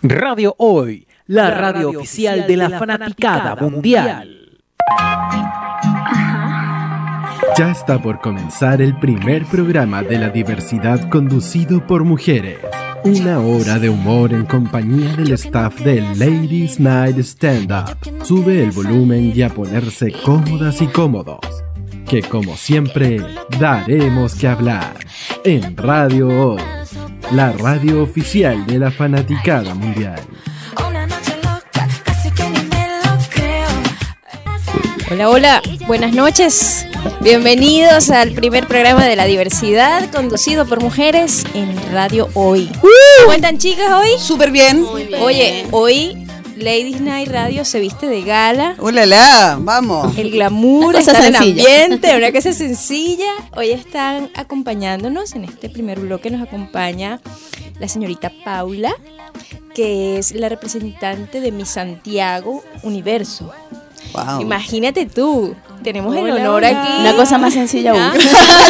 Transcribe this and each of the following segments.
Radio Hoy, la, radio, oficial de la, fanaticada mundial. Ya está por comenzar el primer programa de la diversidad conducido por mujeres. Una hora de humor en compañía del staff de Ladies Night Stand Up. Sube el volumen y a ponerse cómodas y cómodos. Que como siempre, daremos que hablar en Radio Hoy la radio oficial de la fanaticada mundial. Hola, hola, buenas noches. Bienvenidos al primer programa de la diversidad conducido por mujeres en Radio Hoy. ¿Cómo están chicas hoy? Súper bien. Oye, hoy Ladies Night Radio se viste de gala. ¡Hola, la! Vamos. El glamour, está en el sencilla. ambiente, una cosa sencilla. Hoy están acompañándonos en este primer bloque. Nos acompaña la señorita Paula, que es la representante de mi Santiago Universo. Wow. Imagínate tú, tenemos el honor hola. aquí. Una cosa más sencilla Ah. aún.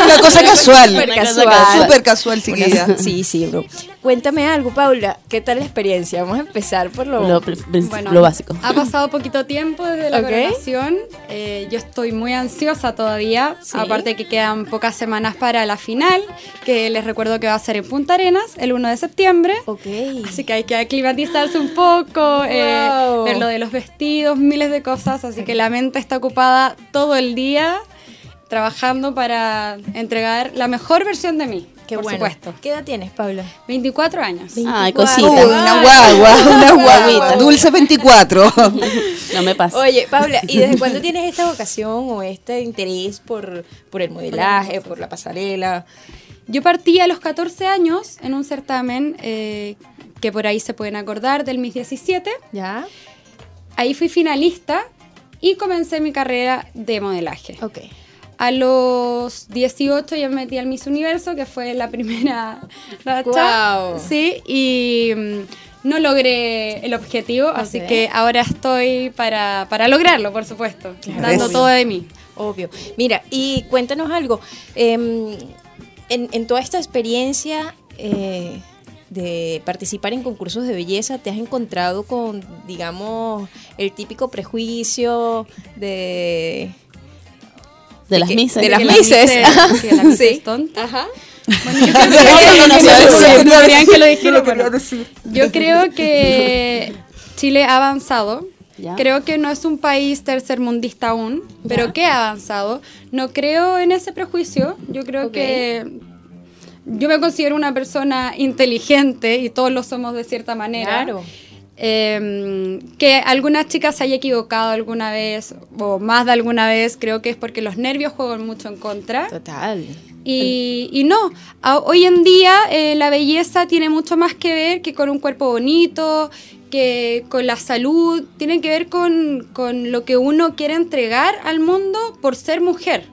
Una cosa casual. Súper casual. Súper casual, chiquilla. Sí, sí, bro. Cuéntame algo, Paula. ¿Qué tal la experiencia? Vamos a empezar por lo... Lo, pr- Bueno, lo básico. Ha pasado poquito tiempo desde la Ok. coronación. Eh, yo estoy muy ansiosa todavía. Sí. Aparte que quedan pocas semanas para la final, que les recuerdo que va a ser en Punta Arenas el 1 de septiembre. Ok. Así que hay que aclimatizarse un poco, eh, Wow. ver lo de los vestidos, miles de cosas. Así que la mente está ocupada todo el día trabajando para entregar la mejor versión de mí. Qué por bueno. supuesto. ¿Qué edad tienes, Paula? 24 años. Ay, 24. cosita. Uy, una guagua, una guagua. Guaguita. Dulce 24. No me pasa. Oye, Paula, ¿y desde cuándo tienes esta vocación o este interés por, por el modelaje, por la pasarela? Yo partí a los 14 años en un certamen eh, que por ahí se pueden acordar del Miss 17. ¿Ya? Ahí fui finalista y comencé mi carrera de modelaje. Ok. A los 18 ya me metí al Miss Universo, que fue la primera racha. Guau. Sí, y mm, no logré el objetivo, así que ahora estoy para, para lograrlo, por supuesto, Claro. dando Eso. todo de mí. Obvio. Mira, y cuéntanos algo. em, en, en toda esta experiencia eh, de participar en concursos de belleza, ¿te has encontrado con, digamos, el típico prejuicio de... de las que- misas. De las mises. que Sí. es tonta. Ajá. Bueno, yo creo que- Yo creo Chile ha avanzado. Ya. Creo que no es un país tercermundista aún, pero que ha avanzado. No creo en ese prejuicio. Yo creo que yo me considero una persona inteligente y todos lo somos de cierta manera. Claro. Eh, que alguna chica se haya equivocado alguna vez o más de alguna vez, creo que es porque los nervios juegan mucho en contra. Total. Y, y no, a- hoy en día eh, la belleza tiene mucho más que ver que con un cuerpo bonito, que con la salud, tiene que ver con, con lo que uno quiere entregar al mundo por ser mujer.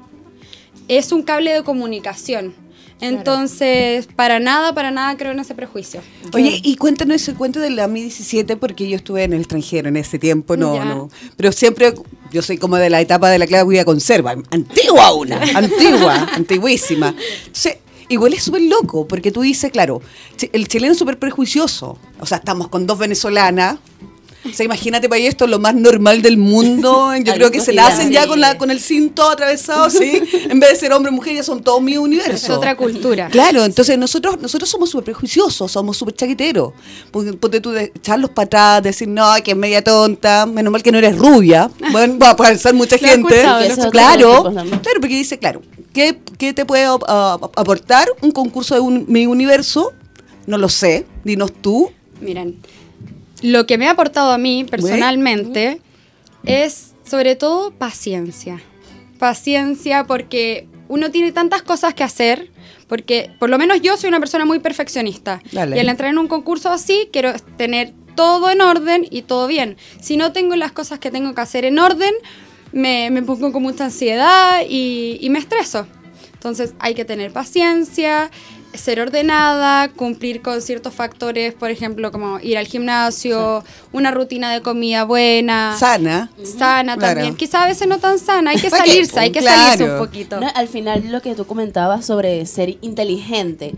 Es un cable de comunicación. Entonces, para nada, para nada creo en ese prejuicio. Oye, y cuéntanos ese cuento de la Mi 17 porque yo estuve en el extranjero en ese tiempo, no, Ya. no. Pero siempre, yo soy como de la etapa de la Claudia Conserva, antigua una, antigua, antiguísima. Entonces, igual es súper loco porque tú dices, claro, el chileno es súper prejuicioso. O sea, estamos con dos venezolanas. O sea, imagínate para esto lo más normal del mundo. Yo creo que se la hacen ya con, la, con el cinto atravesado, ¿sí? En vez de ser hombre y mujer, ya son todos mi universo. Es otra cultura. Claro, entonces nosotros nosotros somos súper prejuiciosos, somos súper chaqueteros. Ponte tú de echarlos para atrás, decir, no, que es media tonta, menos mal que no eres rubia. Bueno, va a pensar mucha Lo gente. escuchado. Claro, claro, porque dice, claro, ¿qué, qué te puede uh, aportar un concurso de un, mi universo? No lo sé, dinos tú. Miren, lo que me ha aportado a mí personalmente es sobre todo paciencia. Paciencia porque uno tiene tantas cosas que hacer, porque por lo menos yo soy una persona muy perfeccionista. Dale. Y al entrar en un concurso así, quiero tener todo en orden y todo bien. Si no tengo las cosas que tengo que hacer en orden, me, me pongo con mucha ansiedad y, y me estreso. Entonces hay que tener paciencia, ser ordenada, cumplir con ciertos factores, por ejemplo, como ir al gimnasio, una rutina de comida buena, Sana. sana Claro. también. Quizá a veces no tan sana, hay que salirse, hay que Claro. salirse un poquito. No, al final lo que tú comentabas sobre ser inteligente.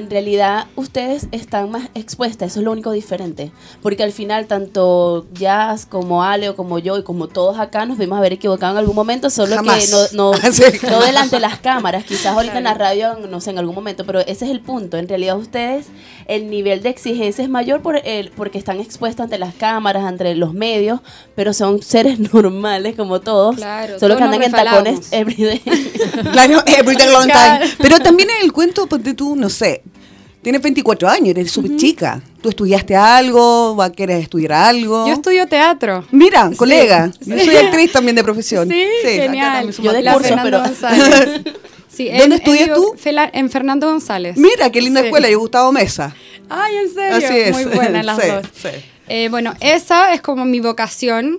En realidad ustedes están más expuestas, eso es lo único diferente. Porque al final, tanto Jazz como Ale o como yo y como todos acá nos vimos haber equivocado en algún momento, solo Jamás. que no, no, Sí. no delante de las cámaras, quizás ahorita en la radio, no sé, en algún momento, pero ese es el punto. En realidad ustedes, el nivel de exigencia es mayor por el, porque están expuestos ante las cámaras, ante los medios, pero son seres normales como todos, Claro, solo que andan en tacones everyday. Claro, every day long time. Pero también en el cuento, ponte tú, no sé, tienes 24 años, eres súper chica. ¿Tú estudiaste algo? ¿Va- ¿Quieres estudiar algo? Yo estudio teatro. Mira, colega, sí. yo soy actriz también de profesión. Sí, acá genial. Yo de La curso, Fernando pero- González. Sí, ¿Dónde en- estudias en- tú? En Fernando González. Mira, qué linda Sí. escuela, yo Gustavo Mesa. Ay, ¿en serio? Así es. Muy buenas las Sí, dos. sí. Eh, bueno, esa es como mi vocación.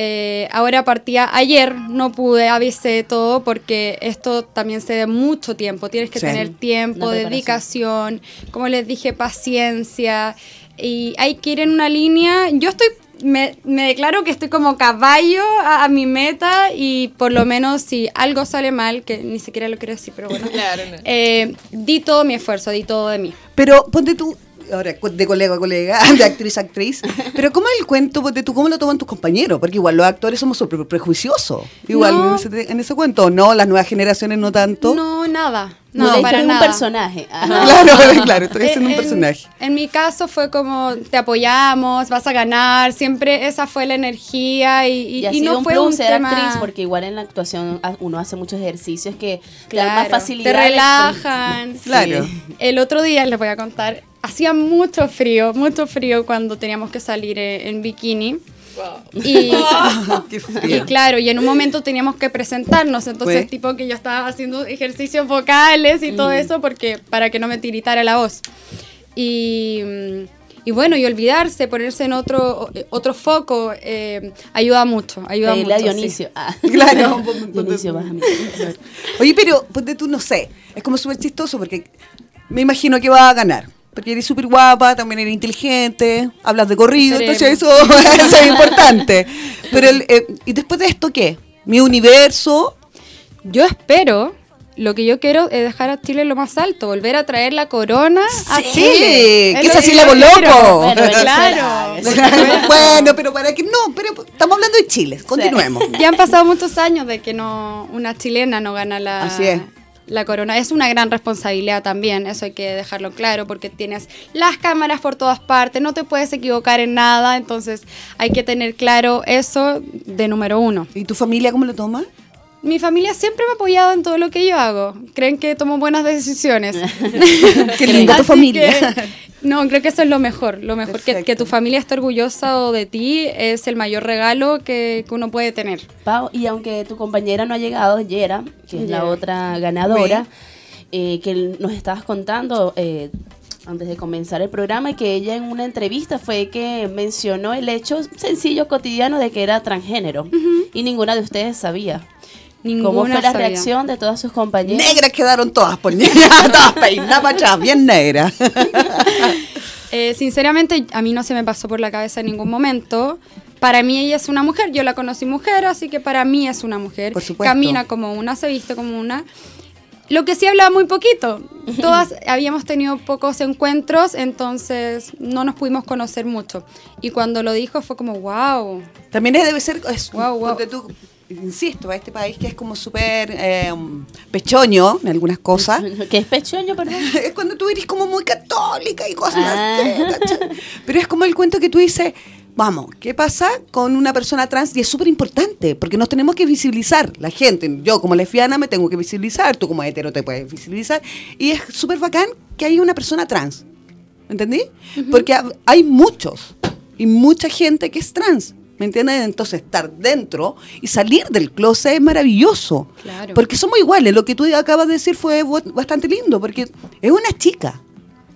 Eh, ahora partía ayer, no pude, avisé todo porque esto también se da mucho tiempo. Tienes que Sí. tener tiempo, dedicación, como les dije, paciencia. Y hay que ir en una línea. Yo estoy, me, me declaro que estoy como caballo a, a mi meta y por lo menos si algo sale mal, que ni siquiera lo quiero decir, pero bueno, Claro, no. eh, di todo mi esfuerzo, di todo de mí. Pero ponte tú, ahora de colega a colega, de actriz a actriz, pero ¿cómo es el cuento, ponte tú, cómo lo toman tus compañeros? Porque igual los actores somos súper prejuiciosos, igual No. en, ese, en ese cuento, ¿no? Las nuevas generaciones no tanto. No, nada. No, No, de para nada. un personaje. Ajá. Claro, claro, estoy Eh, haciendo un en- personaje. En mi caso fue como te apoyamos, vas a ganar, siempre esa fue la energía y, y- Y ha y sido no un fue plus un ser tema. actriz, porque igual en la actuación uno hace muchos ejercicios que te dan Claro, más facilidad. Te relajan. Claro. Sí. El otro día les voy a contar, hacía mucho frío, mucho frío cuando teníamos que salir eh, en bikini. Y, Qué y frío. claro, y en un momento teníamos que presentarnos, entonces Pues. tipo que yo estaba haciendo ejercicios vocales y Mm. todo eso porque para que no me tiritara la voz. Y, mm, y bueno, y olvidarse, ponerse en otro otro foco eh, ayuda mucho, ayuda Pedirle mucho. a sí. Dionisio. Ah. Claro. Dionisio, bájame. Oye, pero ponte tú, no sé, es como súper chistoso porque me imagino que va a ganar. Porque eres súper guapa, también eres inteligente, hablas de corrido, entonces eso, eso es importante. Pero, el, eh, ¿y después de esto qué? Mi universo, Yo espero, lo que yo quiero es dejar a Chile lo más alto, volver a traer la corona a Sí, Chile. Es que lo esa sí yo la hago quiero. loco. Bueno, claro. bueno, pero para que no, pero estamos hablando de Chile, continuemos. Ya han pasado muchos años de que no una chilena no gana la, Así es. La corona. Es una gran responsabilidad también, eso hay que dejarlo claro, porque tienes las cámaras por todas partes, no te puedes equivocar en nada, entonces hay que tener claro eso de número uno. ¿Y tu familia cómo lo toma? Mi familia siempre me ha apoyado en todo lo que yo hago. Creen que tomo buenas decisiones. Qué linda tu familia. que, no, creo que eso es lo mejor. Lo mejor que, que tu familia esté orgullosa o de ti es el mayor regalo que, que uno puede tener. Pau, y aunque tu compañera no ha llegado, Yera, que es la otra ganadora, eh, que nos estabas contando eh, antes de comenzar el programa, y que ella en una entrevista fue que mencionó el hecho sencillo, cotidiano, de que era transgénero. Y ninguna de ustedes sabía. ¿Cómo Ninguna fue la sabía. reacción de todas sus compañeras? Negras quedaron todas por niña, todas peinadas para atrás, bien negras. Eh, sinceramente, a mí no se me pasó por la cabeza en ningún momento. Para mí ella es una mujer, yo la conocí mujer, así que para mí es una mujer. Por supuesto. Camina como una, se viste como una. Lo que sí hablaba muy poquito. Todas habíamos tenido pocos encuentros, entonces no nos pudimos conocer mucho. Y cuando lo dijo fue como, wow. También debe ser, es, guau. ponte tú, insisto, a este país que es como súper eh, pechoño en algunas cosas. ¿Qué es pechoño, perdón? es cuando tú eres como muy católica y cosas Ah. así. Pero es como el cuento que tú dices, vamos, ¿qué pasa con una persona trans? Y es súper importante, porque nos tenemos que visibilizar, la gente, yo como lesbiana me tengo que visibilizar, tú como hetero te puedes visibilizar, y es súper bacán que haya una persona trans, ¿entendí? Porque hab- hay muchos, y mucha gente que es trans. ¿Me entiendes? Entonces estar dentro y salir del closet es maravilloso. Claro. Porque somos iguales. Lo que tú acabas de decir fue bastante lindo, porque es una chica.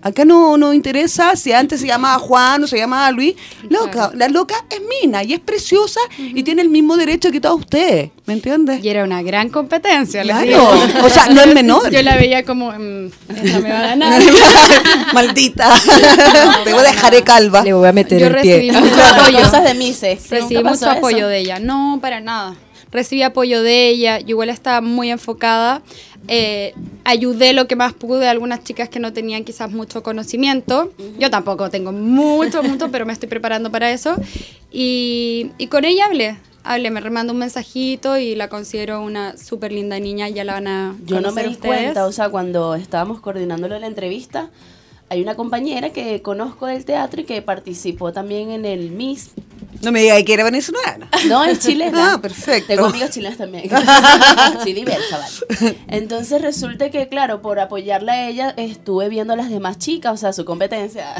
Acá no nos interesa si antes se llamaba Juan o se llamaba Luis. Loca, Claro. la loca es mina y es preciosa y tiene el mismo derecho que todos ustedes. ¿Me entiendes? Y era una gran competencia, Claro. digo. O sea, no es menor. Yo la veía como, mm, esta me va a ganar. Maldita. Te voy a dejar de calva. Le voy a meter Yo el pie. recibí mucho apoyo. Cosas de Mises. Recibí ¿Nunca mucho apoyo eso? de ella. No, para nada. Recibí apoyo de ella, yo igual estaba muy enfocada, eh, ayudé lo que más pude a algunas chicas que no tenían quizás mucho conocimiento, yo tampoco tengo mucho, mucho, pero me estoy preparando para eso, y, y con ella hablé, hablé, me remando un mensajito y la considero una súper linda niña, ya la van a Yo no me di ustedes. cuenta, o sea, cuando estábamos coordinándolo la entrevista, hay una compañera que conozco del teatro y que participó también en el Miss. No me digas que era venezolana. No, es chilena. Ah, perfecto. Tengo amigas chilenas también. sí, diversa, vale. Entonces resulta que, claro, por apoyarla a ella, estuve viendo a las demás chicas, o sea, su competencia.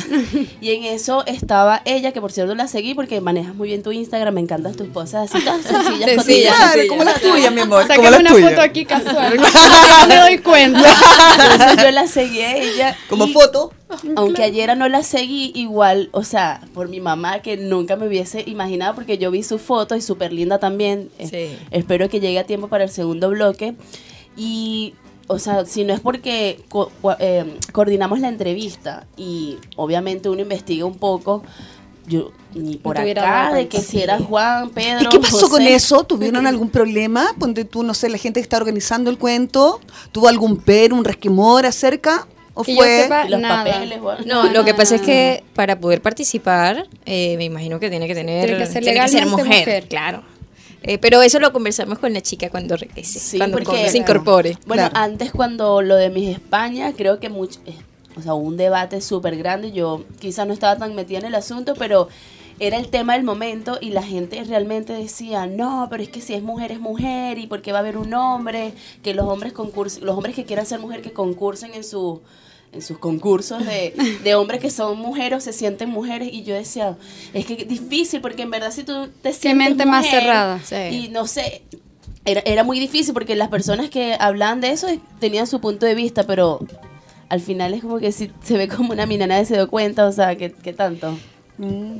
Y en eso estaba ella, que por cierto la seguí porque manejas muy bien tu Instagram, me encantan tus cosas así tan sencillas. Sencillas, como las tuyas, mi amor. Sácame una tuyas. foto aquí casual. no me doy cuenta. Entonces yo la seguí a ella. Como y- foto. Aunque ayer no la seguí, igual, o sea, por mi mamá que nunca me hubiese imaginado, porque yo vi su foto y súper linda también. Eh, Sí. espero que llegue a tiempo para el segundo bloque. Y, o sea, si no es porque co- eh, coordinamos la entrevista y obviamente uno investiga un poco, yo ni por hubiera acá, de que si era Juan, Pedro. ¿Y qué pasó con eso? ¿Tuvieron algún problema? Ponte tú, no sé, la gente que está organizando el cuento. ¿Tuvo algún pero, un resquemor acerca? ¿O Que yo fue? sepa, los nada. papeles. No, lo que pasa es que para poder participar, eh, me imagino que tiene que tener. Tiene que ser tiene que ser legalmente mujer, mujer. claro. Eh, pero eso lo conversamos con la chica cuando regrese, Sí, cuando, porque- se incorpore. Bueno, Claro. antes cuando lo de mis España, creo que mucho, eh, o sea, hubo un debate súper grande. Yo quizás no estaba tan metida en el asunto, pero era el tema del momento y la gente realmente decía, no, pero es que si es mujer es mujer y por qué va a haber un hombre, que los hombres concursen, los hombres que quieran ser mujer que concursen en su en sus concursos de, de hombres que son mujeres o se sienten mujeres y yo decía, es que es difícil porque en verdad si tú te sientes mente más cerrada. Sí. y no sé, era, era muy difícil porque las personas que hablaban de eso tenían su punto de vista, pero al final es como que si se ve como una mina, nadie se dio cuenta, o sea, ¿qué, qué tanto?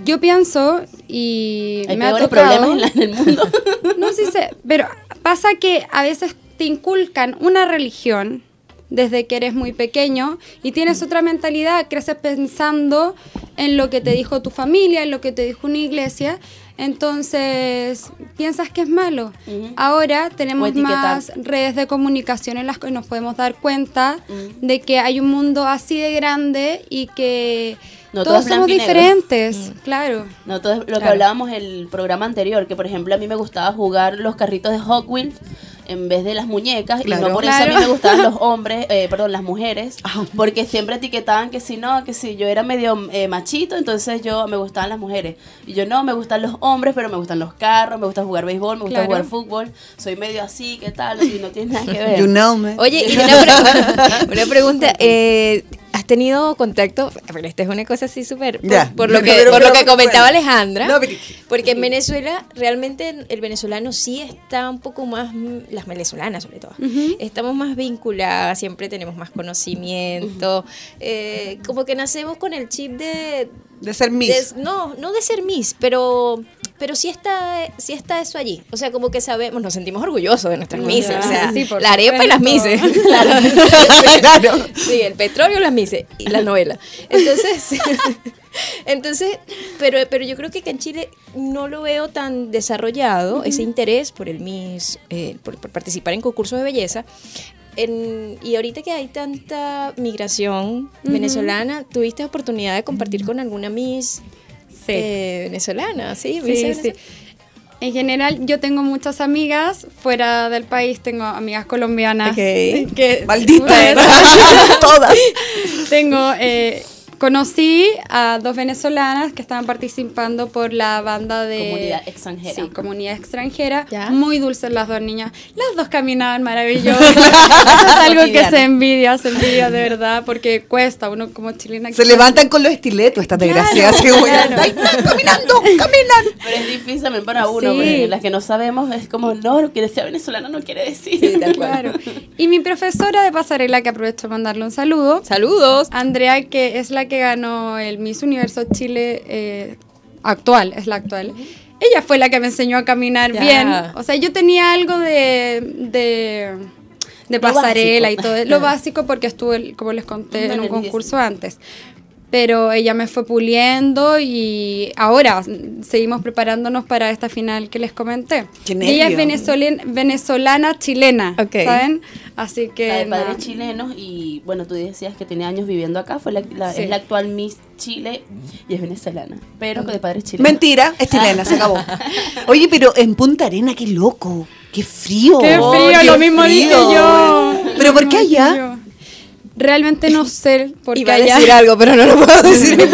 Yo pienso y Hay me ha tocado, problemas en, la- en el mundo. No sí sé, pero pasa que a veces te inculcan una religión desde que eres muy pequeño y tienes otra mentalidad, creces pensando en lo que te dijo tu familia, en lo que te dijo una iglesia, entonces piensas que es malo. Ahora tenemos más redes de comunicación en las que nos podemos dar cuenta de que hay un mundo así de grande y que No todo todos es somos diferentes, claro. No, todo es lo que hablábamos el programa anterior, que por ejemplo a mí me gustaba jugar los carritos de Hot Wheels en vez de las muñecas Claro. y no por eso a mí me gustaban los hombres, eh, perdón, las mujeres, porque siempre etiquetaban que si no, que si yo era medio eh, machito, entonces yo me gustaban las mujeres. Y yo no, me gustan los hombres, pero me gustan los carros, me gusta jugar béisbol, me gusta Claro. jugar fútbol, soy medio así, ¿qué tal? Y no tiene nada que ver. You know me. Oye, y una, pre- una pregunta, eh, ¿has tenido contacto? Pero esta es una cosa así súper, por, lo que, pero- por lo que comentaba bueno. Alejandra, No, pero- porque en Venezuela realmente el venezolano sí está un poco más, las venezolanas sobre todo, estamos más vinculadas, siempre tenemos más conocimiento, eh, como que nacemos con el chip de... De ser Miss. de- no, no de ser Miss, pero... Pero sí está, sí está eso allí. O sea, como que sabemos, nos sentimos orgullosos de nuestras Misses. O sea, Sí, la arepa y las supuesto. Misses. claro. Sí, el petróleo, las mises y la novela. Entonces, entonces, pero, pero yo creo que en Chile no lo veo tan desarrollado, ese interés por el Miss, eh, por, por participar en concursos de belleza. En- y ahorita que hay tanta migración venezolana, ¿tuviste oportunidad de compartir con alguna Miss Sí. eh, venezolana? Sí, Miss Sí, sí. venezolana. En general, yo tengo muchas amigas fuera del país, tengo amigas colombianas. Ok. Que, Maldita. Todas. tengo, eh, conocí a dos venezolanas que estaban participando por la banda de... Comunidad extranjera. Sí, comunidad extranjera. Ya. Muy dulces las dos niñas. Las dos caminaban maravilloso. Eso es algo que se envidia, se envidia de verdad, porque cuesta uno como chilena. Se levantan con los estiletos estas desgraciadas. claro. "Ay, están caminando, caminan. Pero es difícil también para uno, Sí. porque las que no sabemos es como, no, que sea venezolano no quiere decir. Claro. Y mi profesora de pasarela, que aprovecho de mandarle un saludo, Saludos. Andrea, que es la que ganó el Miss Universo Chile eh, actual, es la actual. Ella fue la que me enseñó a caminar Ya. bien. O sea, yo tenía algo de, de, de pasarela y todo, lo básico porque estuve, como les conté, en un concurso antes. Pero ella me fue puliendo y ahora seguimos preparándonos para esta final que les comenté. Qué ella es venezolana, venezolana chilena, Ok. ¿saben? Así La que de padres chilenos y bueno, tú decías que tenía años viviendo acá, fue la, la- Sí. es la actual Miss Chile y es venezolana, pero de padres chilenos. Mentira, es chilena, se acabó. Oye, pero en Punta Arena, qué loco. Qué frío. Qué Oh, frío, qué lo mismo dije frío. yo. Pero Lo ¿por qué dije allá? Realmente no sé por qué Iba a allá. decir algo, pero no lo puedo decir.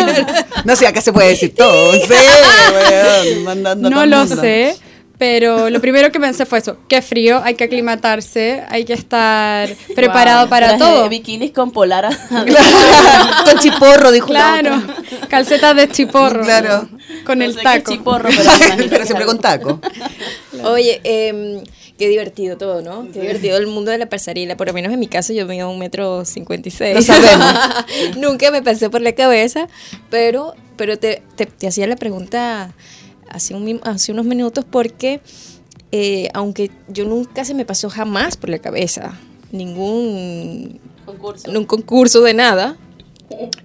No sé, acá se puede decir todo. Sí, weón, mandando No lo mundo. sé, pero lo primero que pensé fue eso, qué frío, hay que aclimatarse, hay que estar preparado Wow. para Traje todo. bikinis con polara. Con chiporro, dijo la Claro, calcetas de chiporro. Claro. Con No el sé qué taco. chiporro, pero, siempre con taco. Oye, em, qué divertido todo, ¿no? Qué divertido el mundo de la pasarela. Por lo menos en mi caso yo mido un metro cincuenta y seis. Nunca me pasó por la cabeza, pero, pero te, te- te hacía la pregunta hace, un, mi- hace unos minutos porque eh, aunque yo nunca se me pasó jamás por la cabeza ningún Concurso. en un concurso de nada,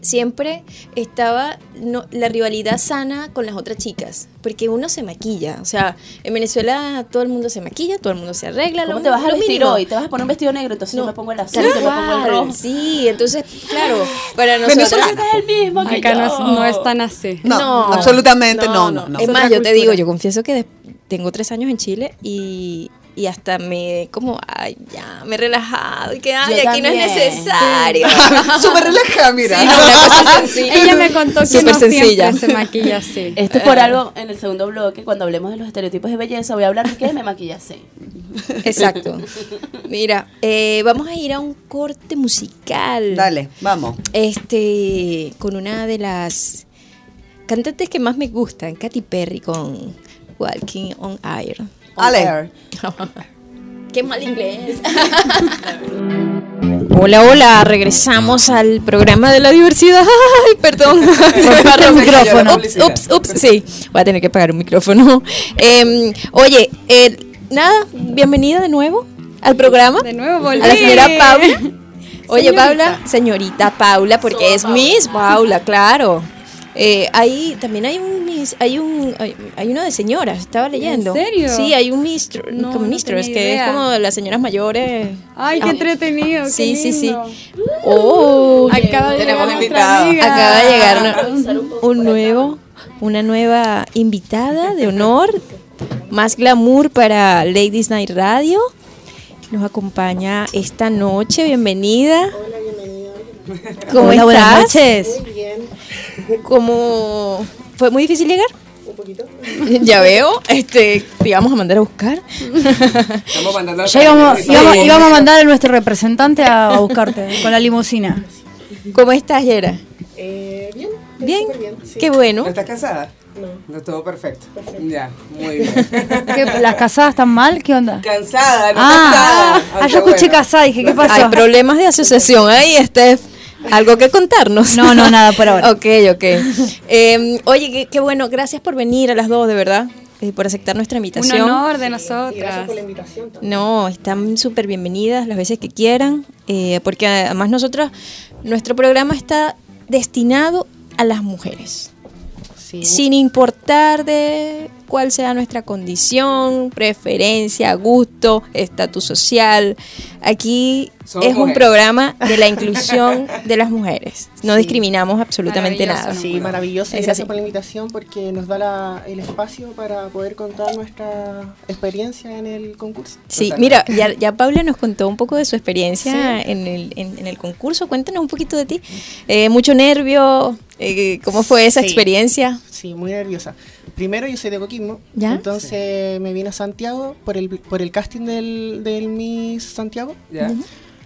siempre estaba no, la rivalidad sana con las otras chicas, porque uno se maquilla, o sea, en Venezuela todo el mundo se maquilla, todo el mundo se arregla. ¿Cómo lo- te vas a vestir mínimo. hoy? ¿Te vas a poner un vestido negro? Entonces yo No, me pongo el azul, yo me pongo el rojo. Sí, entonces, claro, para nosotros... Es el mismo que Acá no yo. es, no es tan así. No, absolutamente no, no, no. Es más, yo te digo, yo confieso que tengo tres años en Chile y, y hasta me, como, ay, ya, me he relajado y que, ay, Yo aquí no es necesario. Súper relajada, mira. Sí, no. Ella me contó que Súper no sencilla. siempre se maquilla así. Esto es por algo en el segundo bloque, cuando hablemos de los estereotipos de belleza, voy a hablar de qué me maquilla así. Exacto. Mira, eh, vamos a ir a un corte musical. Dale, vamos. Este, con una de las cantantes que más me gustan, Katy Perry con Walking on Air. Ale. Qué mal inglés. Hola, hola, regresamos al programa de la diversidad. Ay, perdón. El micrófono. Ups, ups, ups. Sí, voy a tener que pagar un micrófono. Em, oye, eh, nada, bienvenida de nuevo al programa. De nuevo A volví. la señora Paula. Oye, Señorita. Paula, señorita Paula, porque es Miss Paula, claro. Eh, ahí también hay un hay un hay, hay uno de señoras, estaba leyendo. serio? Sí, hay un Mistro, No, como no Mistress, tenía que es como las señoras mayores. Ay, qué Ah, entretenido. Sí, qué sí, sí. Oh, Acaba de Tenemos llegar nuestra invitado. amiga. acaba de llegar una- un nuevo, una nueva invitada de honor, más glamour para Ladies Night Radio. Nos acompaña esta noche, bienvenida. Hola, bienvenida. ¿Cómo Hola, buenas estás? noches. ¿Cómo fue muy difícil llegar? Un poquito. Ya veo, este, te íbamos a mandar a buscar. Estamos mandando Ya íbamos, íbamos, íbamos a mandar a nuestro representante a, a buscarte con la limusina. ¿Cómo estás, Yera? Eh, bien. Bien, bien, sí. qué bueno. ¿No estás casada? No. No, todo perfecto. Ya, muy bien. ¿Qué, ¿Las casadas están mal? ¿Qué onda? Cansada, no Ah, casada. ah, yo escuché bueno. casada, dije, ¿qué pasó? Hay problemas de asociación ahí, Steph. ¿Algo que contarnos? No, no, nada por ahora. ok, ok. Eh, oye, qué, qué bueno, gracias por venir a las dos, de verdad, eh, por aceptar nuestra Un invitación. honor de Y gracias nosotras. por la invitación también. No, están súper bienvenidas las veces que quieran, eh, porque además nosotros, nuestro programa está destinado a las mujeres. Sí. sin importar de cuál sea nuestra condición, preferencia, gusto, estatus social. Aquí Somos es un programa de la inclusión de las mujeres. No discriminamos absolutamente nada. Sí, maravilloso. Es gracias por la invitación porque nos da la- el espacio para poder contar nuestra experiencia en el concurso. Sí, mira, ya, ya Paula nos contó un poco de su experiencia en, el, en, en el concurso. Cuéntanos un poquito de ti. Eh, mucho nervio, eh, ¿cómo fue esa Sí. experiencia? Sí, muy nerviosa. Primero yo soy de Coquimbo, ¿Ya? entonces me vine a Santiago por el, por el casting del, del Miss Santiago. Ya.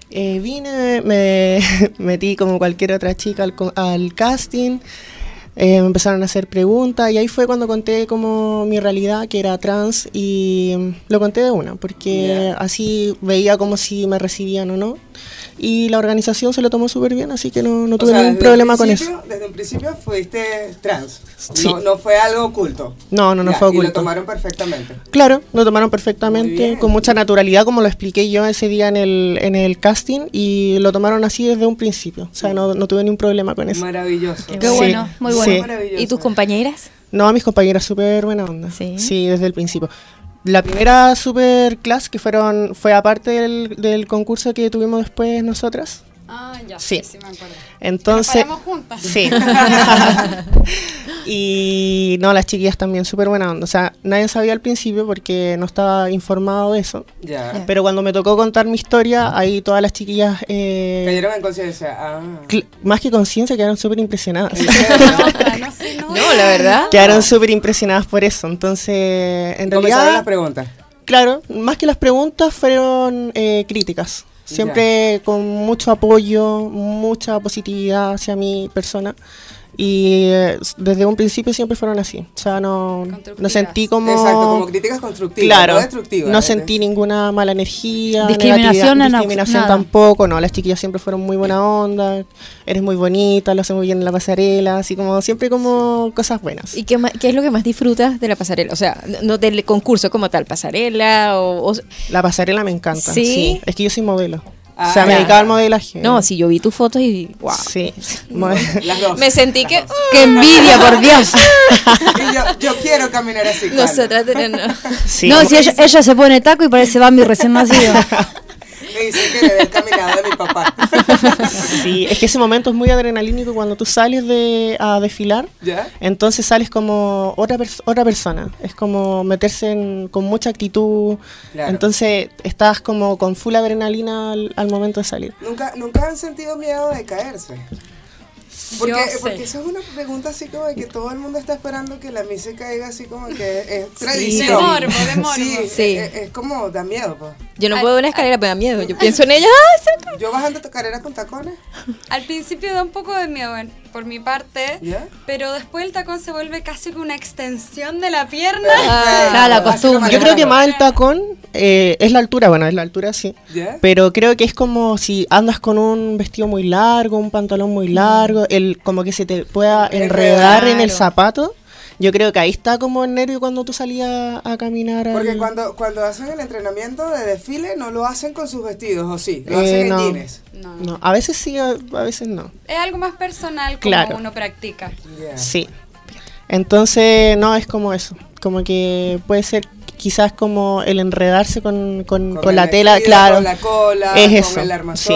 Eh, vine, me metí como cualquier otra chica al, al casting, eh, me empezaron a hacer preguntas y ahí fue cuando conté como mi realidad, que era trans, y lo conté de una, porque así veía como si me recibían o no. Y la organización se lo tomó súper bien, así que no, no O tuve sea, ningún problema con eso. Desde un principio fuiste trans. Sí. No, no fue algo oculto. No, no, no Ya, fue Y lo oculto. tomaron perfectamente. Claro, lo tomaron perfectamente, con mucha naturalidad, como lo expliqué yo ese día en el, en el casting, y lo tomaron así desde un principio. O sea, no, no tuve ningún problema con eso. Maravilloso. Qué Sí, bueno, muy bueno. sí. Maravilloso. ¿Y tus compañeras? No, mis compañeras súper buena onda. Sí. desde el principio. La primera super class que fueron fue aparte del, del concurso que tuvimos después nosotras. Ah, ya. Sí. Sí, me acuerdo. Entonces, Nos juntas. sí. y no, las chiquillas también súper buena onda. O sea, nadie sabía al principio porque no estaba informado de eso. Ya. Pero cuando me tocó contar mi historia, ahí todas las chiquillas, eh, Cayeron en conciencia. Ah. más que conciencia, quedaron súper impresionadas. No la verdad. quedaron súper impresionadas por eso. Entonces, en Comenzaron realidad... las preguntas. Claro, más que las preguntas fueron eh, críticas. Siempre con mucho apoyo, mucha positividad hacia mi persona. Y eh, desde un principio siempre fueron así. O sea, no, no sentí como... Exacto, como críticas constructivas, Claro, no destructivas. no sentí ninguna mala energía, Discriminación abs- discriminación nada. tampoco, no, las chiquillas siempre fueron muy buena onda, eres muy bonita, lo haces muy bien en la pasarela, así como siempre como cosas buenas. ¿Y qué, ma- qué es lo que más disfrutas de la pasarela? O sea, no- no del concurso como tal, pasarela o... o- La pasarela me encanta, ¿Sí? sí. Es que yo soy modelo. Ah, o sea, me dedicaba al modelaje. no, si yo vi tus fotos y... Wow. Sí. Las dos. Me sentí que... ¡Qué envidia, por Dios! Y yo, yo quiero caminar así. Nosotras tenemos... sí. no, si ella, ella se pone taco y parece Bambi recién nacido. Me dicen que le dé el caminado de mi papá. Sí, es que ese momento es muy adrenalínico cuando tú sales de, a desfilar. ¿Ya? Entonces sales como otra, pers- otra persona. Es como meterse en- con mucha actitud. Claro. Entonces estás como con full adrenalina al, al momento de salir. ¿Nunca, ¿Nunca han sentido miedo de caerse? Porque, Yo sé. porque esa es una pregunta así como de que todo el mundo está esperando que la Miss se caiga así como que es de tradición. morbo, de morbo. Sí, Sí. Es, es como da miedo. pues. Yo no puedo ver una escalera, me da miedo. Yo pienso en ella. ¡ay, se cae! Yo bajando tu carrera con tacones. Al principio da un poco de miedo por mi parte, pero después el tacón se vuelve casi como una extensión de la pierna. Claro, la costumbre. Yo creo que más el tacón eh, es la altura. Bueno, es la altura sí. Pero creo que es como si andas con un vestido muy largo, un pantalón muy largo, el como que se te pueda enredar en el zapato. Yo creo que ahí está como el nervio cuando tú salías a caminar. Porque al- cuando, cuando hacen el entrenamiento de desfile no lo hacen con sus vestidos, ¿o sí? Lo Eh, hacen no. en jeans. No. No, a veces sí, a, a veces no. Es algo más personal como Claro. uno practica. Sí. Entonces, no, es como eso. Como que puede ser quizás como el enredarse con, con, Con con el la tela, vestido, claro. Con la cola, es con eso. el sí.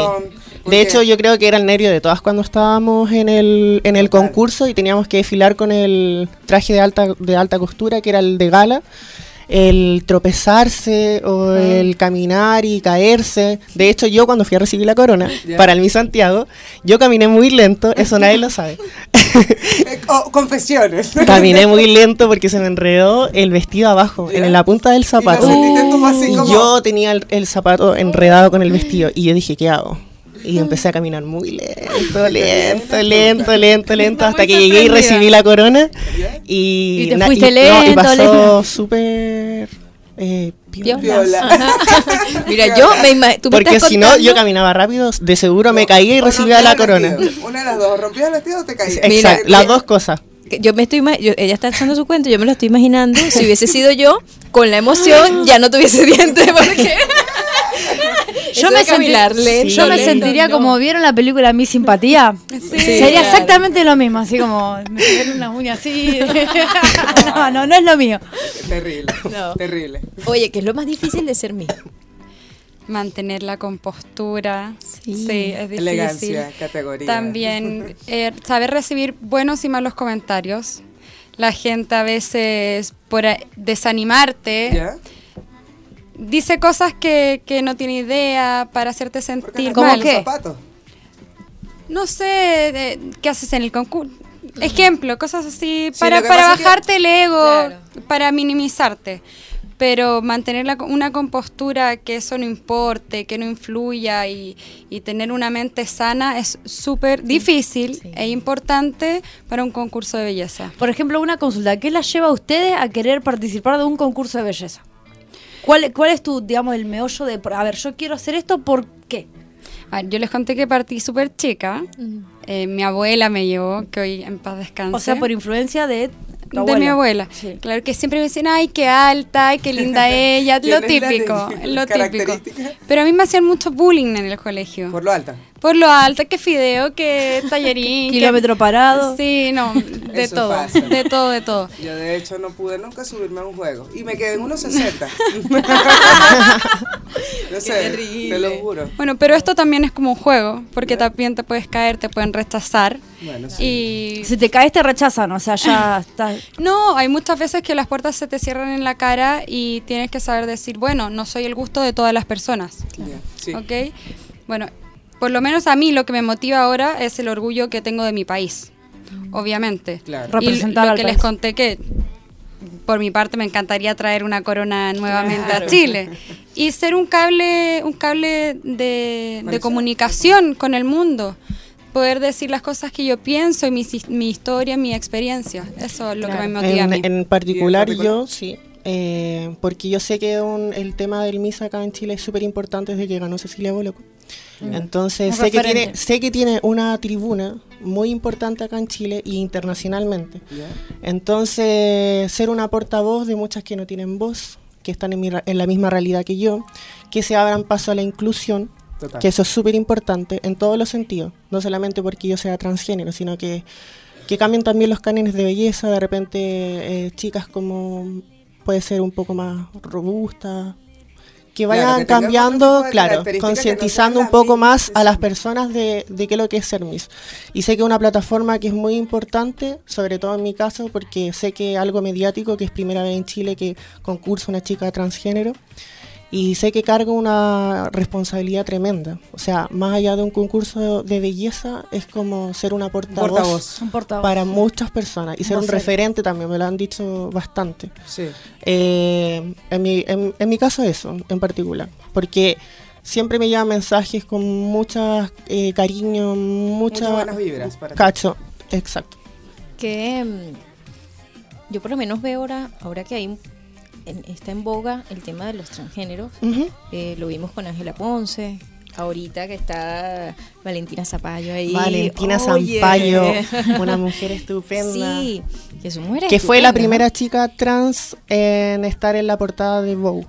De hecho, yo creo que era el nervio de todas cuando estábamos en el, en el Total. concurso y teníamos que desfilar con el traje de alta, de alta costura, que era el de gala. El tropezarse o el caminar y caerse. De hecho, yo cuando fui a recibir la corona para el Mi Santiago, yo caminé muy lento, eso nadie lo sabe. Eh, oh, confesiones. Caminé muy lento porque se me enredó el vestido abajo, en la punta del zapato. Y Y yo tenía el, el zapato enredado con el vestido y yo dije, ¿qué hago? Y empecé a caminar muy lento, lento, lento, lento, lento, hasta que llegué y recibí la corona. Y, Y te fuiste y- no, y lento, pasó lento. súper eh, piola. Viola. Mira, yo me imagino... tú Porque estás si no, yo caminaba rápido, de seguro me caía y o recibía la corona. Una de las dos, rompías el vestido o te caías. Mira, Exacto, las dos cosas. Yo me estoy yo- ella está echando su cuento, yo me lo estoy imaginando. Si hubiese sido yo, con la emoción, ya no tuviese dientes. Porque Yo me, senti- lento, yo me lento, sentiría no. como vieron la película Mi Simpatía. Sería claro. exactamente lo mismo, así como me unas uñas así. no, no, no es lo mío. Terrible. No. Terrible. Oye, ¿qué es lo más difícil de ser mí? Mantener la compostura. Sí. Sí, es difícil. Elegancia, categoría. También eh, saber recibir buenos y malos comentarios. La gente a veces, por a- desanimarte. Dice cosas que, que no tiene idea para hacerte sentir ¿Cómo mal. qué? No sé, de- ¿qué haces en el concurso? Ejemplo, cosas así, Sí, para, para que- bajarte el ego, Claro. para minimizarte. Pero mantener la- una compostura que eso no importe, que no influya y, y tener una mente sana es súper difícil sí. e importante para un concurso de belleza. Por ejemplo, una consulta. ¿Qué las lleva a ustedes a querer participar de un concurso de belleza? ¿Cuál, cuál es tu, digamos, el meollo de, a ver, yo quiero hacer esto, ¿por qué? A ver, yo les conté que partí súper chica. Eh, mi abuela me llevó, que hoy en paz descanse. O sea, por influencia de tu de mi abuela. Sí. Claro que siempre me dicen, ay, qué alta, ay, qué linda ella, lo ¿Tienes la típico, lo típico. Pero a mí me hacían mucho bullying en el colegio. Por lo alta. Por lo alta, que fideo, que tallarín. que- Kilómetro parado. Sí, no, de Eso todo, pasa. de todo, de todo. Yo de hecho no pude nunca subirme a un juego. Y me quedé en unos 60. no sé, te lo juro. Bueno, pero esto también es como un juego, porque también te puedes caer, te pueden rechazar. Bueno, sí. Y Si te caes te rechazan, o sea, ya estás... no, hay muchas veces que las puertas se te cierran en la cara y tienes que saber decir, bueno, no soy el gusto de todas las personas. Ya, sí. ¿Ok? Bueno, por lo menos a mí lo que me motiva ahora es el orgullo que tengo de mi país, obviamente. Claro. Y Representar lo al que país. les conté que por mi parte me encantaría traer una corona nuevamente a Chile y ser un cable un cable de, de comunicación con el mundo poder decir las cosas que yo pienso y mi, mi historia mi experiencia eso es lo que me motiva a mí En, particular ¿Y en particular? yo, sí. eh, porque yo sé que un- el tema del MIS acá en Chile es súper importante desde que ganó Cecilia Boloco. Entonces sé que, tiene, sé que tiene una tribuna muy importante acá en Chile y internacionalmente. Entonces, ser una portavoz de muchas que no tienen voz, que están en, mi en la misma realidad que yo, que se abran paso a la inclusión, Total. que eso es súper importante en todos los sentidos, no solamente porque yo sea transgénero, sino que, que cambien también los cánones de belleza, de repente eh, chicas como puede ser un poco más robustas, que Claro, vayan que cambiando, claro, no concientizando un poco más a las personas de, de qué es lo que es ser Miss. Y sé que es una plataforma que es muy importante, sobre todo en mi caso, porque sé que algo mediático, que es primera vez en Chile que concursa una chica transgénero, y sé que cargo una responsabilidad tremenda. O sea, más allá de un concurso de belleza, es como ser una portavoz, Portavoz. Un portavoz. para muchas personas y ser un referente también, me lo han dicho bastante. Sí. Eh, en, mi, en, en mi caso eso, en particular, porque siempre me llegan mensajes con mucha eh, cariño, mucha... Muchas buenas vibras para ti. Cacho, exacto. que mm, yo por lo menos veo ahora, ahora que hay en- está en boga el tema de los transgéneros, eh, lo vimos con Ángela Ponce, ahorita que está Valentina Zapallo ahí. Valentina. Zampayo, una mujer estupenda. Sí, que su mujer Que fue la primera chica trans en estar en la portada de Vogue.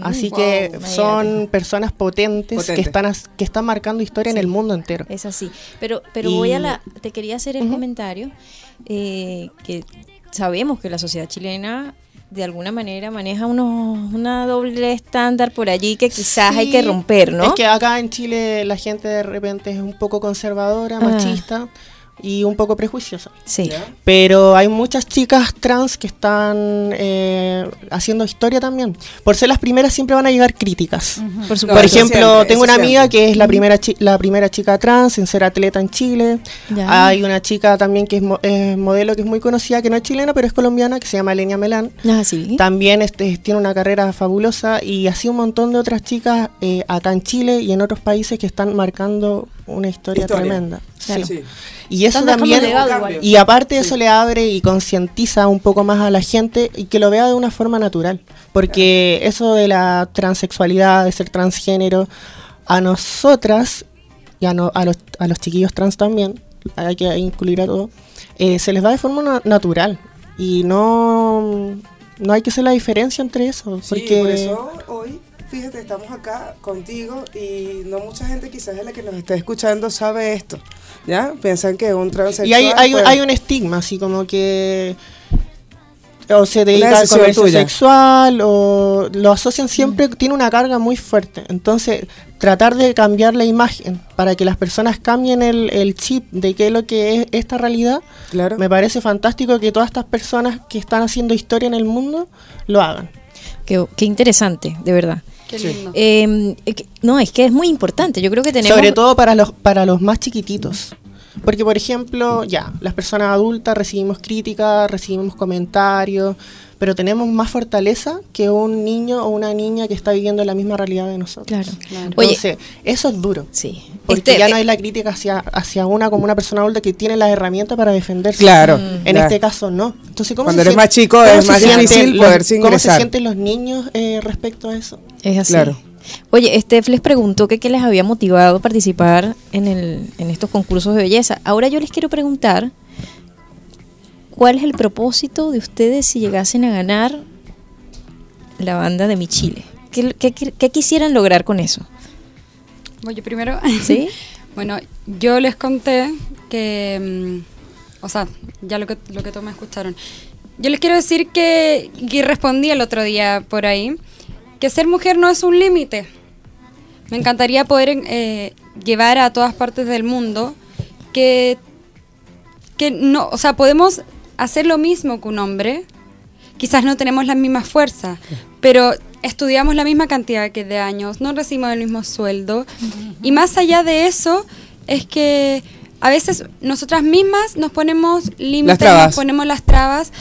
Así wow, que imagínate. son personas potentes Potente. que están as- que están marcando historia en el mundo entero. Es así. Pero, pero Y- voy a la. Te quería hacer el comentario eh, que sabemos que la sociedad chilena de alguna manera maneja unos, una doble estándar por allí que quizás hay que romper, ¿no? Es que acá en Chile la gente de repente es un poco conservadora, Ah. machista y un poco prejuiciosa. Sí. Pero hay muchas chicas trans que están eh, haciendo historia también. Por ser las primeras siempre van a llegar críticas. Por eso ejemplo, siempre, tengo una amiga siempre. que es la primera, chi- la primera chica trans en ser atleta en Chile. Ya. Hay una chica también que es mo- eh, modelo que es muy conocida, que no es chilena, pero es colombiana, que se llama Lenia Melán. Ah, sí. También este, tiene una carrera fabulosa y así un montón de otras chicas eh, acá en Chile y en otros países que están marcando una historia, Historia. tremenda. Claro. Sí. Sí. Y eso también, y aparte eso le abre y concientiza un poco más a la gente y que lo vea de una forma natural. Porque eso de la transexualidad, de ser transgénero, a nosotras y a, no- a, los, a los chiquillos trans también, hay que incluir a todos, eh, se les da de forma na- natural. Y no, no hay que hacer la diferencia entre eso. Sí, Porque por eso hoy, fíjate, estamos acá contigo y no mucha gente quizás de la que nos está escuchando sabe esto, ¿ya? Piensan que un transexual... Y hay, hay, pues, hay un estigma, así como que o se dedica al comercio tuya. sexual o lo asocian siempre, tiene una carga muy fuerte. Entonces, tratar de cambiar la imagen para que las personas cambien el, el chip de qué es lo que es esta realidad, Claro. me parece fantástico que todas estas personas que están haciendo historia en el mundo lo hagan. Qué, qué interesante, de verdad. Qué lindo. Eh, que- no, es que es muy importante. Yo creo que tenemos. Sobre todo para los, para los más chiquititos. Porque, por ejemplo, ya, las personas adultas recibimos críticas, recibimos comentarios, pero tenemos más fortaleza que un niño o una niña que está viviendo la misma realidad de nosotros. Claro. Claro. Oye, Entonces, eso es duro. sí. Porque Este, ya no eh, hay la crítica hacia, hacia una como una persona adulta que tiene las herramientas para defenderse. Claro. En ya. este caso no. Entonces, ¿cómo Cuando se eres más chico es más difícil los- poderse ¿Cómo se sienten los niños eh, respecto a eso? Es así. Claro. Oye, Steph les preguntó que qué les había motivado a participar en, el, en estos concursos de belleza. Ahora yo les quiero preguntar, ¿cuál es el propósito de ustedes si llegasen a ganar la banda de Mi Chile? ¿Qué, qué- qué- qué quisieran lograr con eso? Voy yo primero. ¿Sí? bueno, yo les conté que, mm, o sea, ya lo que, lo que todos me escucharon. Yo les quiero decir que, que respondí el otro día por ahí, que ser mujer no es un límite. Me encantaría poder eh, llevar a todas partes del mundo que, que no, o sea, podemos hacer lo mismo que un hombre. Quizás no tenemos las mismas fuerzas, pero estudiamos la misma cantidad que de años, no recibimos el mismo sueldo. Y más allá de eso, es que a veces nosotras mismas nos ponemos límites, nos ponemos las trabas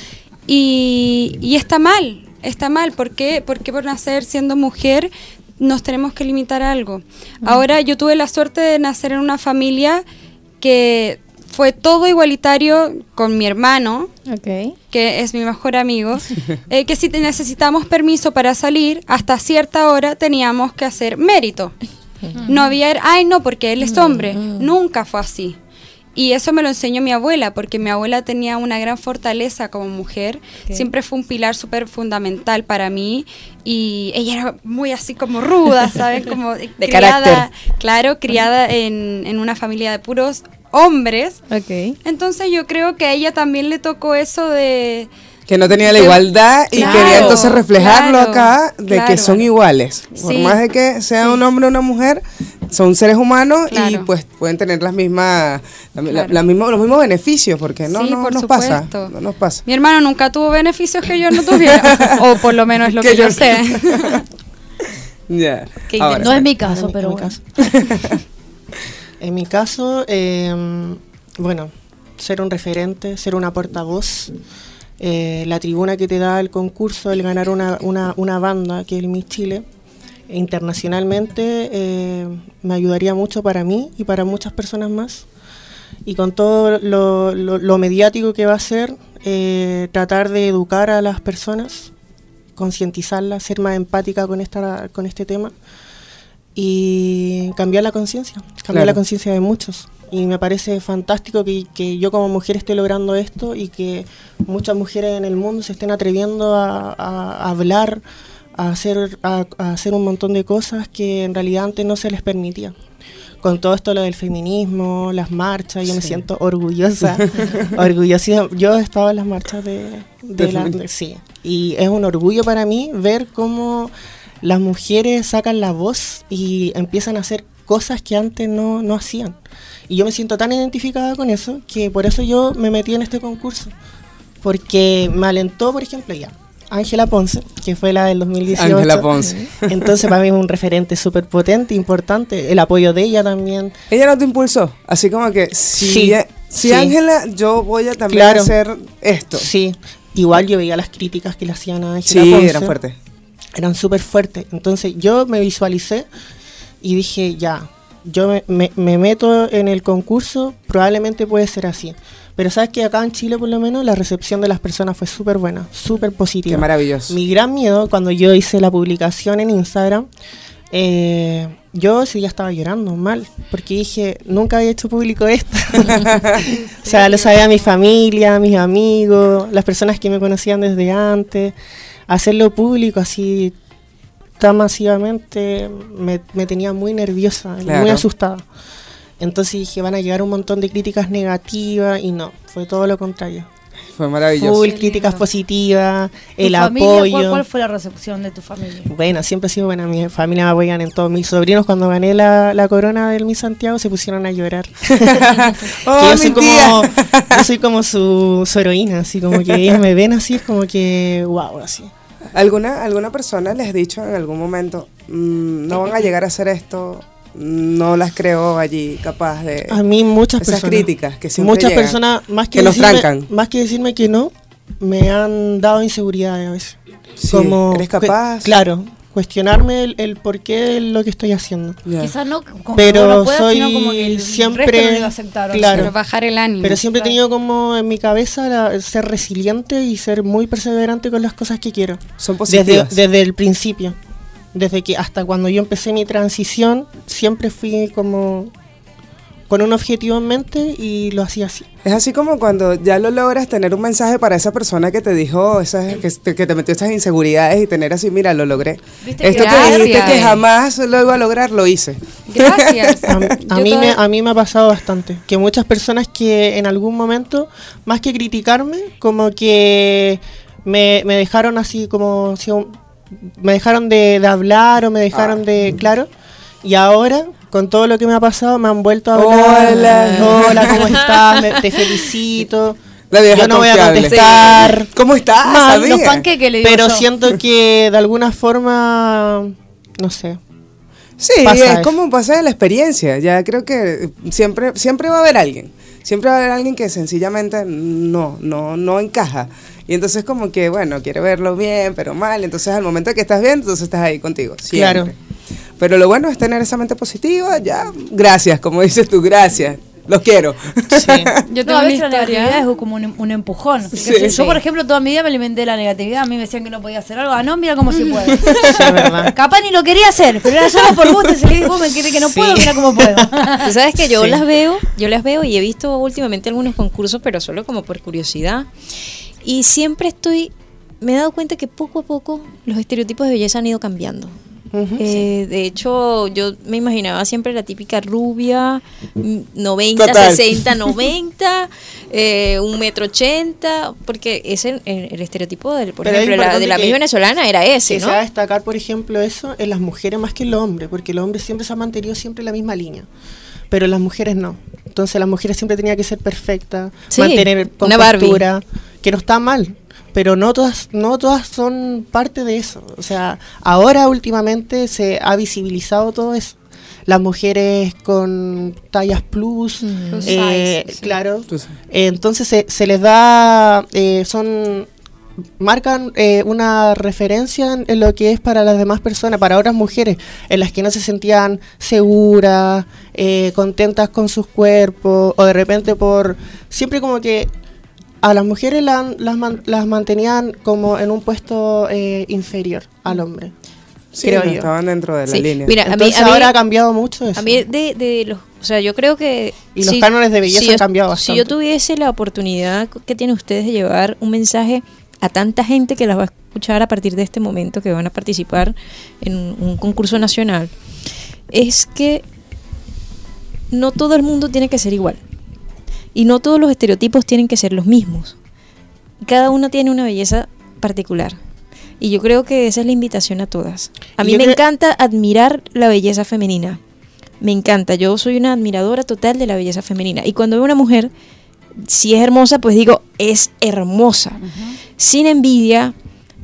y, y está mal, está mal. ¿Por qué? Porque por nacer siendo mujer nos tenemos que limitar a algo. Ahora yo tuve la suerte de nacer en una familia que fue todo igualitario con mi hermano, que es mi mejor amigo, eh, que si necesitamos permiso para salir, hasta cierta hora teníamos que hacer mérito. No había, ay no, porque él es hombre. Nunca fue así. Y eso me lo enseñó mi abuela, porque mi abuela tenía una gran fortaleza como mujer. Siempre fue un pilar súper fundamental para mí. Y ella era muy así como ruda, ¿sabes? Como de carácter. Claro, criada en, en una familia de puros hombres. Entonces yo creo que a ella también le tocó eso de... Que no tenía la igualdad y Claro, quería entonces reflejarlo claro, acá de que claro. son iguales. Por Sí, más de que sea un hombre o una mujer, son seres humanos y pues pueden tener las mismas, la- la- Claro. la misma- los mismos beneficios, porque no, Sí, no por nos pasa. No nos pasa. Mi hermano nunca tuvo beneficios que yo no tuviera, o por lo menos es lo que, Que yo yo- sé. Ahora, No es mi caso, pero en mi bueno. caso. en mi caso, eh, bueno, ser un referente, ser una portavoz, eh, la tribuna que te da el concurso, el ganar una, una, una banda, que es el Miss Chile, internacionalmente, eh, me ayudaría mucho para mí y para muchas personas más. Y con todo lo, lo- lo mediático que va a ser, eh, tratar de educar a las personas, concientizarlas, ser más empática con, esta, con este tema y cambiar la conciencia, cambiar Claro. la conciencia de muchos. Y me parece fantástico que, que yo como mujer esté logrando esto y que muchas mujeres en el mundo se estén atreviendo a, a hablar, a hacer, a, a hacer un montón de cosas que en realidad antes no se les permitía. Con todo esto lo del feminismo, las marchas, yo me Sí. siento orgullosa, orgullosa. Yo he estado en las marchas de, de De la- de- sí. Y es un orgullo para mí ver cómo las mujeres sacan la voz y empiezan a hacer cosas que antes no, no hacían. Y yo me siento tan identificada con eso que por eso yo me metí en este concurso. Porque me alentó, por ejemplo, ya. Ángela Ponce, que fue la del 2018. Ángela Ponce. Entonces para mí es un referente súper potente, importante. El apoyo de ella también. Ella no te impulsó, así como que si Sí, si sí. Ángela, yo voy a también Claro. hacer esto. Sí, igual yo veía las críticas que le hacían a Ángela Sí, Ponce. eran fuertes. Eran súper fuertes. Entonces yo me visualicé y dije, ya, yo me, me- me meto en el concurso, probablemente puede ser así. Pero sabes que acá en Chile por lo menos la recepción de las personas fue súper buena, súper positiva. Qué maravilloso. Mi gran miedo cuando yo hice la publicación en Instagram, eh, yo sí ya estaba llorando mal, porque dije, nunca había hecho público esto. o sea, lo sabía mi familia, mis amigos, las personas que me conocían desde antes. Hacerlo público así tan masivamente me, me tenía muy nerviosa, Claro. muy asustada. Entonces dije, van a llegar un montón de críticas negativas y no, fue todo lo contrario. Fue maravilloso. Full críticas positivas, ¿Tu el familia, apoyo. ¿cuál, cuál fue la recepción de tu familia? Bueno, siempre ha sido buena. Mi familia me apoyan en todo. Mis sobrinos, cuando gané la, la corona del Miss Santiago, se pusieron a llorar. ¡Oh, yo, mi soy como, yo soy como su, su heroína, así como que ellos me ven así, es como que, wow, así. ¿Alguna, ¿Alguna persona les ha dicho en algún momento, "Mm, no van a llegar a hacer esto? No las creo allí capaz de... A mí muchas Esas personas. críticas que siempre Muchas llegan, personas, más que, que nos decirme, trancan. más que decirme que no, me han dado inseguridades a veces. Sí, como ¿Eres que- capaz? claro, cuestionarme el, el por qué de lo que estoy haciendo. Quizás no como Pero no puedas, soy sino como que el siempre- resto no aceptar. claro. Pero bajar el ánimo. Pero siempre he tenido como en mi cabeza la- ser resiliente y ser muy perseverante con las cosas que quiero. Son Desde, positivas. desde el principio. desde que hasta cuando yo empecé mi transición, siempre fui como con un objetivo en mente y lo hacía así. Es así como cuando ya lo logras tener un mensaje para esa persona que te dijo esas, que, te- que te metió esas inseguridades y tener así, mira, lo logré. Viste Esto que- que dijiste que jamás lo iba a lograr, lo hice. Gracias. A, mí me, a mí me ha pasado bastante. Que muchas personas que en algún momento, más que criticarme, como que me, me dejaron así como... si un- me dejaron de, de hablar o me dejaron de... Claro. Y ahora, con todo lo que me ha pasado, me han vuelto a hablar. Hola. Hola, ¿cómo estás? Me- te felicito. La vieja Yo no voy a contestar. ¿Cómo estás? Mal? Los panqueques le digo Pero yo. siento que de alguna forma, no sé. Sí, Pasa es como pasa de la experiencia. Ya creo que siempre, siempre va a haber alguien. Siempre va a haber alguien que sencillamente no, no, no encaja. Y entonces como que, bueno, quiere verlo bien, pero mal. Entonces al momento que estás bien, entonces estás ahí contigo. Siempre. Claro. Pero lo bueno es tener esa mente positiva. Ya, gracias, como dices tú, gracias. Los quiero. Yo No, tengo a veces la negatividad es como un, un empujón. Sí. si- yo, Sí. por ejemplo, toda mi vida me alimenté de la negatividad. A mí me decían que no podía hacer algo. Ah, no, mira cómo se puede. Sí, verdad. Capaz ni lo quería hacer, pero era solo por gusto. Y se le dije, vos me querés que no puedo, mira cómo puedo. Tú sabes que yo Sí. las veo, yo las veo y he visto últimamente algunos concursos, pero solo como por curiosidad. Y siempre estoy, me he dado cuenta que poco a poco los estereotipos de belleza han ido cambiando. Eh, de hecho, yo me imaginaba siempre la típica rubia, mm, 90, Total. 60, 90, eh, un metro ochenta, porque ese el, el estereotipo del, por Pero ejemplo, la- de la Miss venezolana era ese, que ¿no? se va a destacar, por ejemplo, eso en las mujeres más que en los hombres, porque los hombres siempre se han mantenido siempre en la misma línea, pero las mujeres no. Entonces las mujeres siempre tenían que ser perfectas, Sí, mantener una que no está mal, pero no todas, no todas son parte de eso. O sea, ahora últimamente se ha visibilizado todo eso. Las mujeres con tallas plus, eh, size, sí. claro. Eh, entonces se, se les da, eh, son, marcan eh, una referencia en, en lo que es para las demás personas, para otras mujeres, en las que no se sentían seguras, eh, contentas con sus cuerpos, o de repente por, siempre como que a las mujeres la- las, man- las mantenían como en un puesto eh, inferior al hombre. Sí, creo no yo. estaban dentro de la Sí. línea. Mira, a mí, Entonces a mí- ahora ha cambiado mucho eso. A mí de, de los, o sea, yo creo que Y los cánones de belleza yo- han cambiado Si yo bastante. tuviese la oportunidad que tienen ustedes de llevar un mensaje a tanta gente que las va a escuchar a partir de este momento que van a participar en un, un concurso nacional, es que no todo el mundo tiene que ser igual y no todos los estereotipos tienen que ser los mismos. Cada una tiene una belleza particular. Y yo creo que esa es la invitación a todas. A mí yo me creo- encanta admirar la belleza femenina. Me encanta. Yo soy una admiradora total de la belleza femenina. Y cuando veo una mujer, si es hermosa, pues digo, es hermosa. Sin envidia,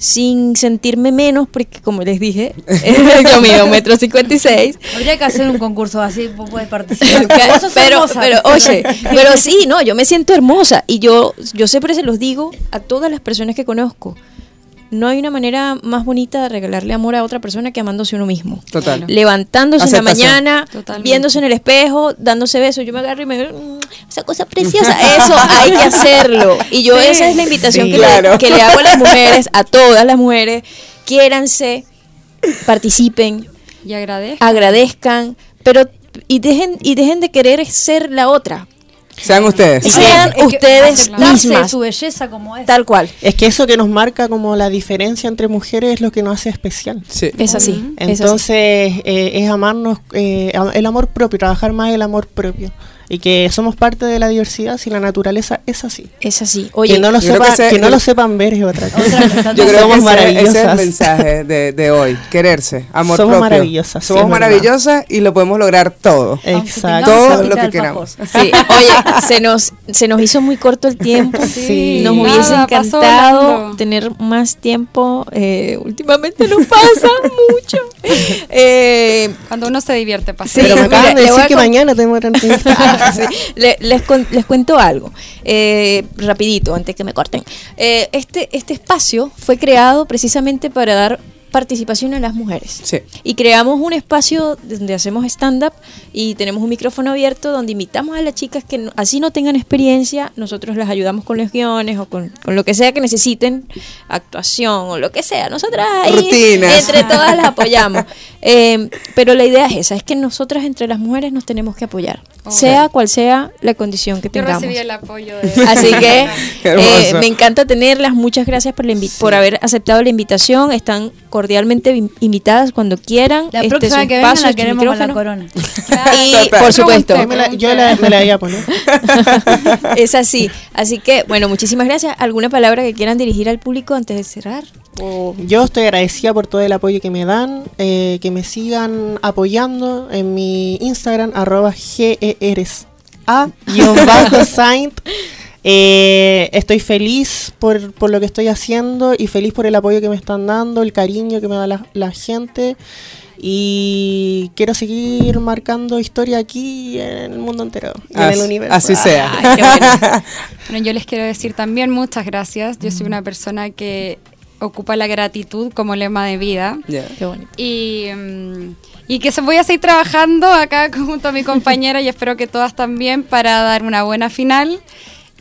sin sentirme menos, porque como les dije, yo mido metro cincuenta y seis. Habría que hacer un concurso así, puedes participar. Pero, hermosa. pero oye, pero sí, no, yo me siento hermosa y yo, yo siempre se los digo a todas las personas que conozco. No hay una manera más bonita de regalarle amor a otra persona que amándose uno mismo. Total. Levantándose en la mañana, Totalmente. viéndose en el espejo, dándose besos. Yo me agarro y me "Mm, esa cosa preciosa. Eso hay que hacerlo. Y yo, Sí. esa es la invitación Sí. que, Claro. le, que le hago a las mujeres, a todas las mujeres. Quiéranse, participen, Y agradezco. agradezcan, pero y dejen y dejen de querer ser la otra. Sean ustedes. Sí. Sean Es ustedes mismas. su belleza como es. Tal cual. Es que eso que nos marca como la diferencia entre mujeres es lo que nos hace especial. Sí. Es así. es así. Entonces eh, es amarnos, eh, el amor propio, trabajar más el amor propio. Y que somos parte de la diversidad si la naturaleza es así. Es así. Oye, que no lo, yo creo sepa- que que ese- no lo sepan ver es otra cosa. Yo creo Somos que ese- ese, es maravillosas. el mensaje de, de hoy. Quererse, amor Somos propio. maravillosas, Somos maravillosas y lo podemos lograr todo. Exacto. Todo lo que queramos. sí, oye, se nos se nos hizo muy corto el tiempo. Sí. Nos Nada, hubiese encantado tener más tiempo. eh, últimamente nos pasa mucho. Eh, Cuando uno se divierte, pasa. Sí, Pero me mira, acaban de decir que mañana tenemos otra entrevista. Les, con- les cuento algo, eh, rapidito, antes que me corten. Eh, este, este espacio fue creado precisamente para dar participación en las mujeres. Sí. Y creamos un espacio donde hacemos stand-up y tenemos un micrófono abierto donde invitamos a las chicas que no- así no tengan experiencia, nosotros las ayudamos con los guiones o con, con lo que sea que necesiten, actuación o lo que sea. Nosotras ahí Rutinas. entre todas las apoyamos. Eh, pero la idea es esa, es que nosotras entre las mujeres nos tenemos que apoyar, sea cual sea la condición que Yo tengamos. recibí el apoyo de... Así que eh, me encanta tenerlas. Muchas gracias por, la invi- por haber aceptado la invitación. Están cordialmente vi- invitadas cuando quieran. La Este es próxima su que venga espacio, la queremos con la corona. Y por supuesto, Yo me la, yo la- me la iba a poner. es así. Así que, bueno, muchísimas gracias. ¿Alguna palabra que quieran dirigir al público antes de cerrar? O- Yo estoy agradecida por todo el apoyo que me dan, eh, que me sigan apoyando en mi Instagram, arroba geres a guion bajo saint. Eh, estoy feliz por, por lo que estoy haciendo y feliz por el apoyo que me están dando, el cariño que me da la, la gente. Y quiero seguir marcando historia aquí en el mundo entero, y en el universo. así sea. Ay, qué bueno. Bueno, yo les quiero decir también muchas gracias. Yo soy una persona que ocupa la gratitud como lema de vida. Qué bonito. Y, mm, y que se voy a seguir trabajando acá junto a mi compañera y espero que todas también para dar una buena final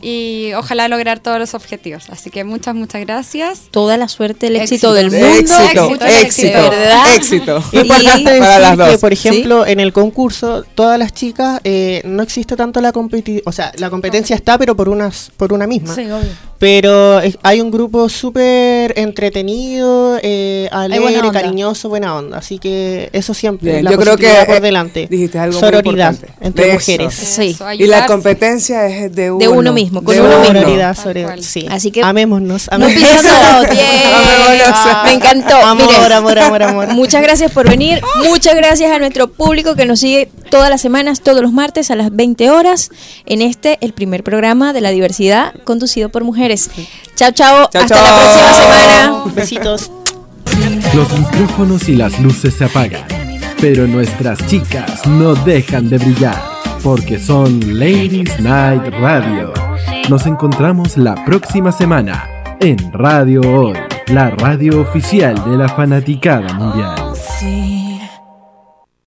y ojalá lograr todos los objetivos. Así que muchas, muchas gracias. Toda la suerte, el Éxito. éxito, del mundo. Éxito, éxito, éxito, ¿verdad? éxito. Y- Importante Para las que, por ejemplo, en el concurso, todas las chicas, eh, no existe tanto la competencia, o sea, la competencia está, pero por unas, por una misma. Sí, obvio. Pero hay un grupo súper entretenido, eh, alegre, buena onda. cariñoso, buena onda. Así que eso siempre, Bien, la yo creo que por eh, delante. dijiste algo muy Sororidad importante. entre Eso. mujeres. Sí. Eso, Y la competencia es de uno. De uno mismo, con de uno mismo. Cual. sí. Así que- amémonos, No amémonos. pienso bien. Amémonos. Me encantó. Amor, Miren, amor, amor, amor. Muchas gracias por venir. Muchas gracias a nuestro público que nos sigue todas las semanas, todos los martes a las 20 horas, en este, el primer programa de la diversidad conducido por mujeres. Chao, chao. Chao, Hasta chao. la próxima semana. Besitos. Los micrófonos y las luces se apagan, pero nuestras chicas no dejan de brillar, porque son Ladies Night Radio. Nos encontramos la próxima semana en Radio Hoy, la radio oficial de la fanaticada mundial.